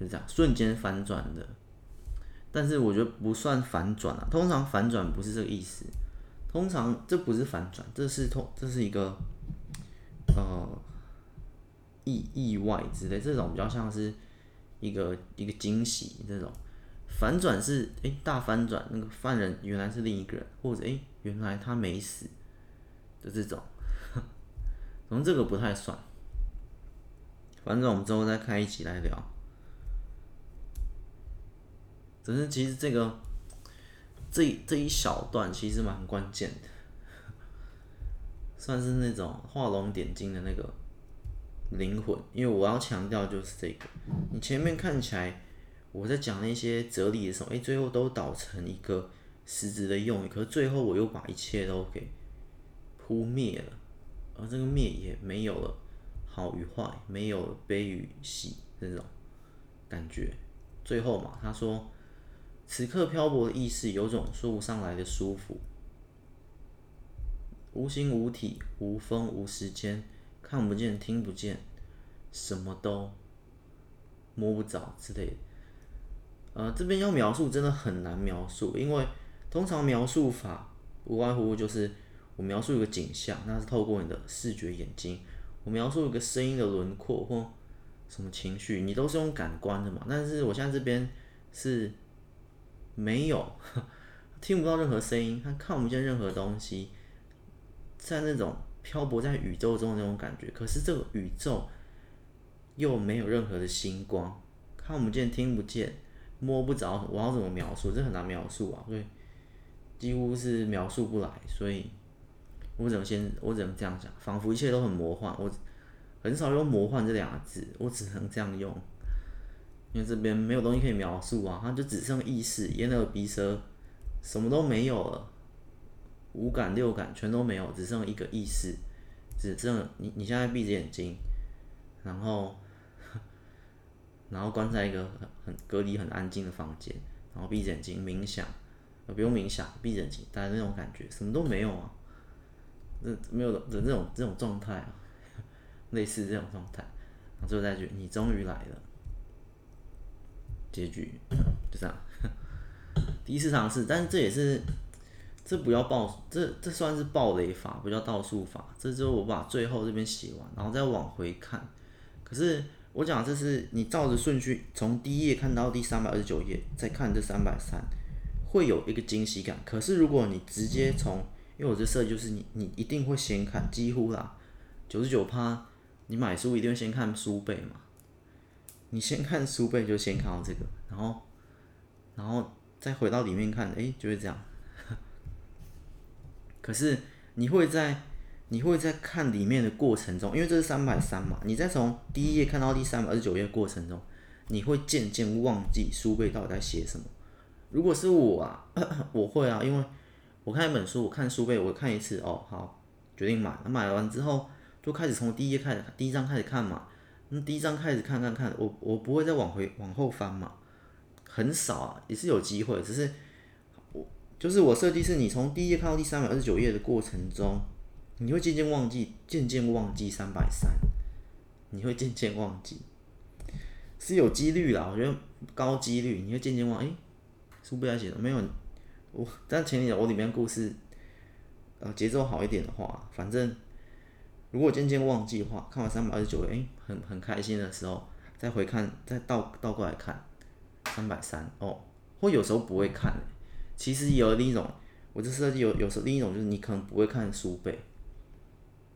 就这样瞬间反转的。但是我觉得不算反转啊，通常反转不是这个意思，通常这不是反转，这是通这是一个呃意意外之类，这种比较像是一个一个惊喜这种。反转是哎、大反转，那个犯人原来是另一个人，或者哎、原来他没死的这种，从这个不太算。反正我们之后再开一集来聊。只是其实这个这这一小段其实蛮关键的，算是那种画龙点睛的那个灵魂，因为我要强调就是这个，你前面看起来。我在讲那些哲理的时候，哎，最后都导成一个实质的用语，可是最后我又把一切都给扑灭了，而这个灭也没有了好与坏，没有了悲与喜这种感觉。最后嘛，他说，此刻漂泊的意识有种说不上来的舒服，无形无体，无风无时间，看不见听不见，什么都摸不着之类的。呃，这边要描述真的很难描述，因为通常描述法无外乎就是我描述一个景象，那是透过你的视觉眼睛；我描述一个声音的轮廓或什么情绪，你都是用感官的嘛。但是我现在这边是没有，听不到任何声音，他看不见任何东西，在那种漂泊在宇宙中的那种感觉。可是这个宇宙又没有任何的星光，看不见，听不见。摸不着，我要怎么描述？这很难描述啊，所以几乎是描述不来，所以我只能先，我只能这样讲，仿佛一切都很魔幻。我很少用“魔幻”这两个字，我只能这样用，因为这边没有东西可以描述啊，它就只剩意识，眼耳鼻舌什么都没有了，五感六感全都没有，只剩一个意识，只剩你你现在闭着眼睛，然后。然后关在一个很很隔离、很安静的房间，然后闭着眼睛冥想，不用冥想，闭着眼睛，大概那种感觉，什么都没有啊，这没有的这种这种状态啊，类似这种状态，然后最后再句，你终于来了，结局。就这样，第一次尝试，但是这也是这不要爆，这这算是爆雷法，不叫倒数法，这之后我把最后这边写完，然后再往回看，可是。我讲这是你照着顺序从第一页看到第三百二十九页，再看这三百三，会有一个惊喜感。可是如果你直接从，因为我这设计就是你你一定会先看，几乎啦，九十九趴，你买书一定会先看书背嘛。你先看书背就先看到这个，然后然后再回到里面看，哎，就是这样。可是你会在。你会在看里面的过程中，因为这是三百三嘛，你再从第一页看到第三百二十九页过程中，你会渐渐忘记书背到底在写什么。如果是我啊，我会啊，因为我看一本书，我看书背，我看一次哦，好，决定买。买完之后就开始从第一页开始，第一章开始看嘛。那第一章开始看看看，我我不会再往回往后翻嘛，很少啊，也是有机会，只是我就是我设计是你从第一页看到第三百二十九页的过程中。你会渐渐忘记，渐渐忘记三百三，你会渐渐忘记，是有几率啦，我觉得高几率，你会渐渐忘，哎、书背还写的没有，我但前提我里面故事，呃，节奏好一点的话，反正如果渐渐忘记的话，看完三百二十九，哎，很很开心的时候，再回看，再倒倒过来看三百三哦，或有时候不会看，其实有另一种，我这设计有有时候另一种就是你可能不会看书背。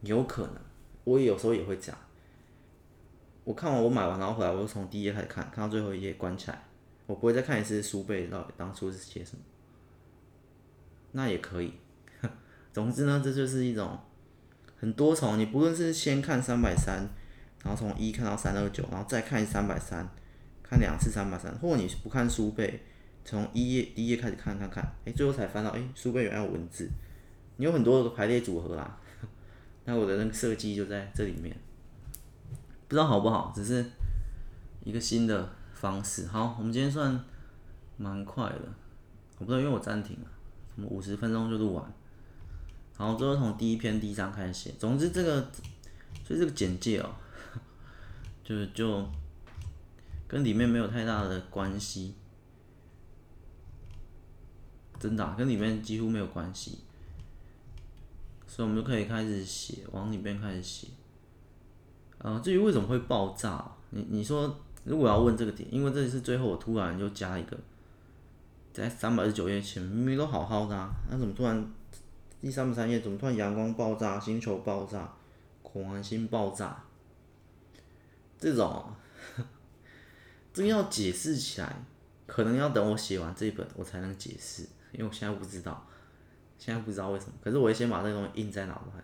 有可能，我有时候也会这样。我看完我买完，然后回来，我就从第一页开始看，看到最后一页关起来。我不会再看一次书背到底当初是写什么。那也可以。总之呢，这就是一种很多重。你不论是先看三百三，然后从一看到三二九，然后再看三百三，看两次三百三，或者你不看书背，从一页第一页开始看看看，哎，最后才翻到，哎，书背原来有文字。你有很多的排列组合啦。那我的那个设计就在这里面，不知道好不好，只是一个新的方式。好，我们今天算蛮快的，我不知道，因为我暂停了，什么五十分钟就录完。好，最后从第一篇第一章开始写。总之，这个所以这个简介哦，就是就跟里面没有太大的关系，真的，跟里面几乎没有关系。所以，我们就可以开始写，往里边开始写。呃，至于为什么会爆炸，你你说，如果要问这个点，因为这是最后，我突然就加一个，在三百二十九页前明明都好好的啊，那怎么突然第三百三页怎么突然阳光爆炸、星球爆炸、恐黄星爆炸？这种，这个要解释起来，可能要等我写完这一本我才能解释，因为我现在不知道。现在不知道为什么，可是我会先把这个东西印在脑袋。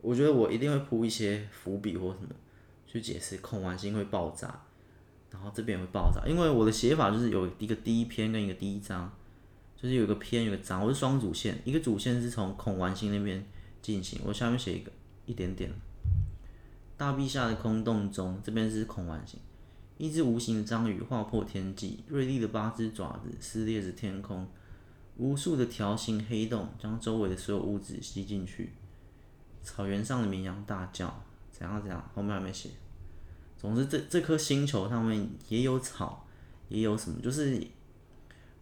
我觉得我一定会铺一些伏笔或什么，去解释恐完星会爆炸，然后这边会爆炸。因为我的写法就是有一个第一篇跟一个第一章，就是有一个篇有一个章，我是双主线，一个主线是从恐完星那边进行，我下面写一个一点点。大臂下的空洞中，这边是恐完星，一只无形的章鱼划破天际，锐利的八只爪子撕裂着天空。无数的条形黑洞将周围的所有物质吸进去。草原上的绵羊大叫：“怎样怎样？”后面还没写。总之这，这颗星球上面也有草，也有什么，就是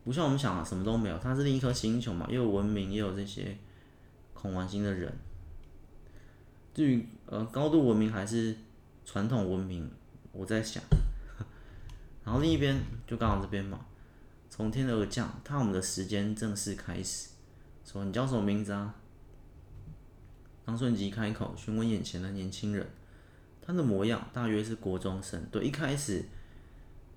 不像我们想的什么都没有。它是另一颗星球嘛，也有文明，也有这些恐完星的人。至于呃高度文明还是传统文明，我在想。然后另一边就刚好这边嘛。从天而降，他们的时间正式开始。说：“你叫什么名字啊？”张顺吉开口询问眼前的年轻人，他的模样大约是国中生。对，一开始，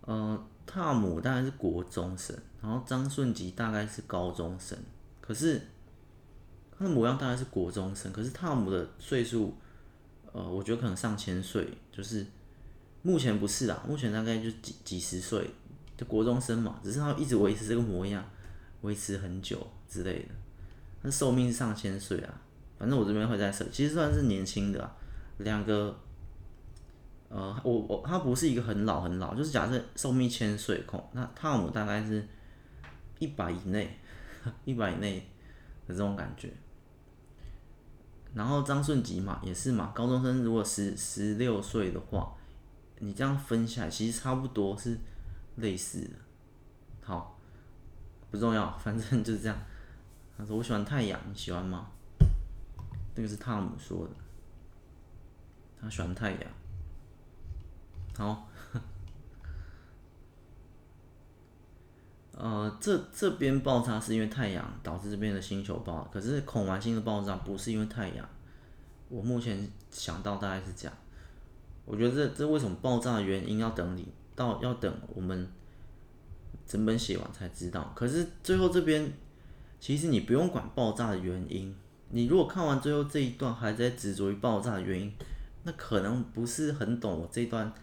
呃，汤姆大概是国中生，然后张顺吉大概是高中生。可是他的模样大概是国中生，可是汤姆的岁数，呃，我觉得可能上千岁，就是目前不是啊，目前大概就几几十岁。就国中生嘛，只是他一直维持这个模样，维持很久之类的。那寿命是上千岁啊，反正我这边会在设，其实算是年轻的啊。两个，呃，我我他不是一个很老很老，就是假设寿命千岁控，那汤姆大概是一百以内，一百以内的这种感觉。然后张顺吉嘛，也是嘛，高中生如果十十六岁的话，你这样分下来，其实差不多是。类似的，好，不重要，反正就是这样。他说：“我喜欢太阳，你喜欢吗？”这个是汤姆说的，他喜欢太阳。好，呃，这这边爆炸是因为太阳导致这边的星球爆，可是恐完星的爆炸不是因为太阳。我目前想到大概是这样。我觉得这这为什么爆炸的原因要等你。到要等我们整本写完才知道。可是最后这边，其实你不用管爆炸的原因。你如果看完最后这一段还在执着于爆炸的原因，那可能不是很懂我这段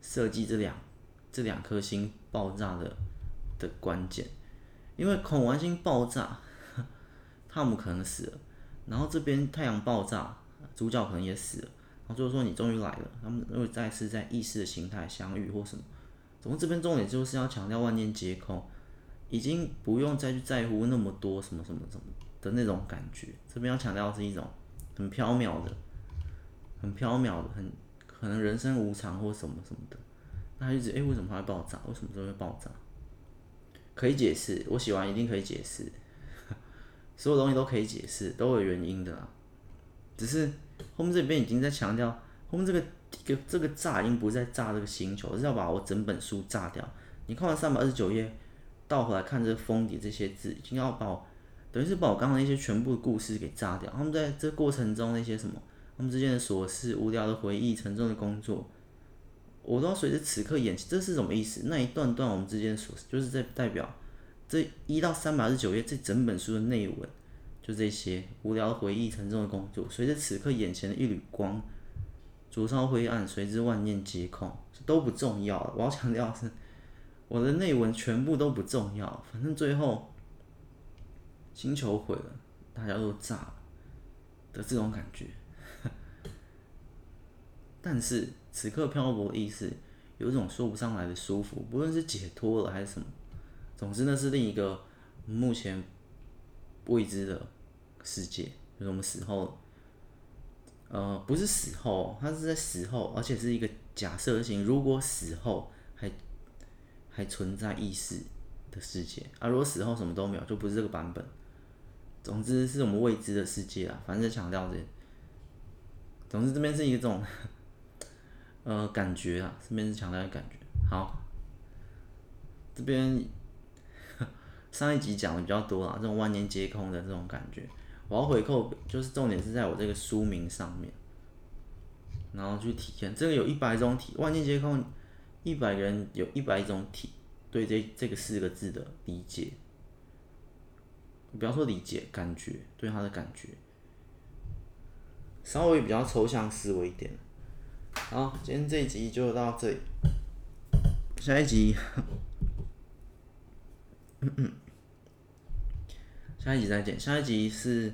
设计这两这两颗星爆炸的的关键。因为恐完星爆炸，汤姆可能死了，然后这边太阳爆炸，主角可能也死了。然后就是说你终于来了，他们又再次在意识的形态相遇或什么。我们这边重点就是要强调万念皆空，已经不用再去在乎那么多什么什么什么的那种感觉。这边要强调是一种很飘渺的，很飘渺的，很可能人生无常或什么什么的。那他一直哎，为什么它会爆炸？为什么这会爆炸？可以解释，我写完一定可以解释，所有东西都可以解释，都有原因的啦。只是后面这边已经在强调，后面这个个这个炸音不是在炸这个星球，是要把我整本书炸掉。你看完三百二十九页，倒回来看这封底这些字，已经要把我等于是把我刚刚那些全部的故事给炸掉。他们在这过程中那些什么，他们之间的琐事、无聊的回忆、沉重的工作。我都要随着此刻演起，这是什么意思？那一段段我们之间的琐事，就是在代表这一到三百二十九页这整本书的内文，就这些无聊的回忆、沉重的工作。随着此刻眼前的一缕光，灼烧灰暗，随之万念皆空，都不重要了。我要强调是，我的内文全部都不重要，反正最后星球毁了，大家都炸了的这种感觉。但是。此刻漂泊的意思，有一种说不上来的舒服，不论是解脱了还是什么，总之那是另一个目前未知的世界，就是我们死后，呃，不是死后，它是在死后，而且是一个假设性，如果死后还还存在意识的世界，啊、如果死后什么都没有，就不是这个版本。总之是我们未知的世界啊，反正强调这，总之这边是一种。呃，感觉啊，这边是强调的感觉。好，这边上一集讲的比较多啊，这种万念皆空的这种感觉，我要回扣，就是重点是在我这个书名上面，然后去体验。这个有一百种体，万念皆空，一百个人有一百种体对这这个四个字的理解，不要说理解，感觉对他的感觉，稍微比较抽象思维一点。好，今天这一集就到这里。下一集，下一集再见。下一集是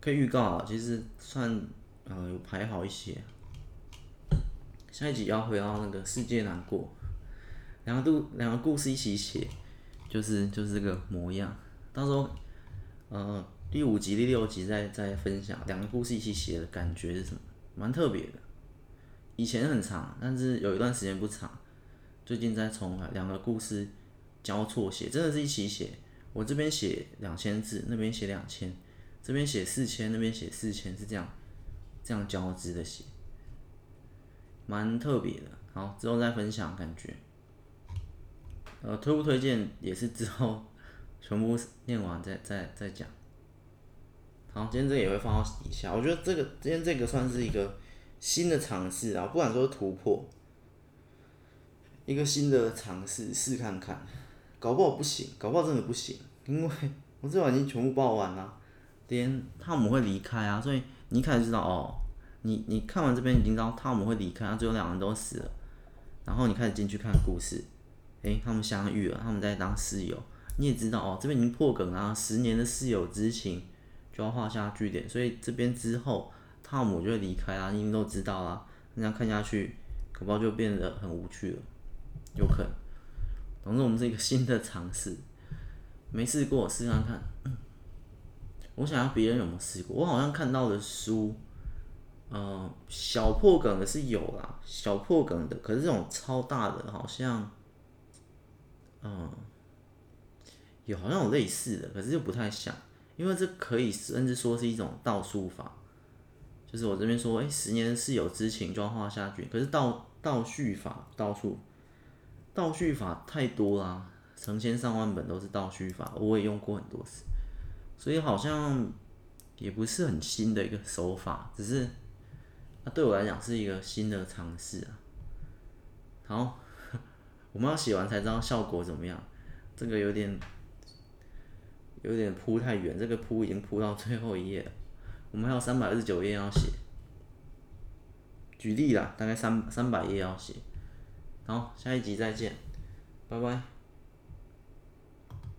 可以预告啊，其实算呃有排好一些。下一集要回到那个世界难过，两个故两个故事一起写，就是就是这个模样。到时候呃第五集第六集再再分享两个故事一起写的感觉是什么，蛮特别的。以前很长，但是有一段时间不长。最近在重来，两个故事交错写，真的是一起写。我这边写两千字，那边写两千，这边写四千，那边写四千，是这样这样交织的写，蛮特别的。好，之后再分享感觉。呃，推不推荐也是之后 全部念完再再再讲。好，今天这个也会放到底下。我觉得这个今天这个算是一个。新的尝试啊，不管说突破，一个新的尝试试看看，搞不好不行，搞不好真的不行，因为 我这把已经全部报完了，连汤姆会离开啊，所以你一开始知道哦，你你看完这边已经知道汤姆会离开，啊，最后两人都死了，然后你开始进去看故事，诶、他们相遇了，他们在当室友，你也知道哦，这边已经破梗啊，十年的室友之情就要画下句点，所以这边之后。汤姆就会离开啦，你们都知道啦。那样看下去，搞不好就变得很无趣了，有可能。总之，我们是一个新的尝试，没试过，试看看。我想要别人有没有试过？我好像看到的书，呃，小破梗的是有啦，小破梗的，可是这种超大的，好像，嗯、有好像有类似的，可是又不太像，因为这可以甚至说是一种倒数法。就是我这边说，哎、十年是有知情就要画下去。可是倒倒叙法，倒叙倒叙法太多啦，成千上万本都是倒叙法，我也用过很多次，所以好像也不是很新的一个手法，只是那对我来讲是一个新的尝试啊。好，我们要写完才知道效果怎么样，这个有点有点铺太远，这个铺已经铺到最后一页了。我们还有三百二十九页要写，举例啦，大概三三百页要写。好，下一集再见，拜拜。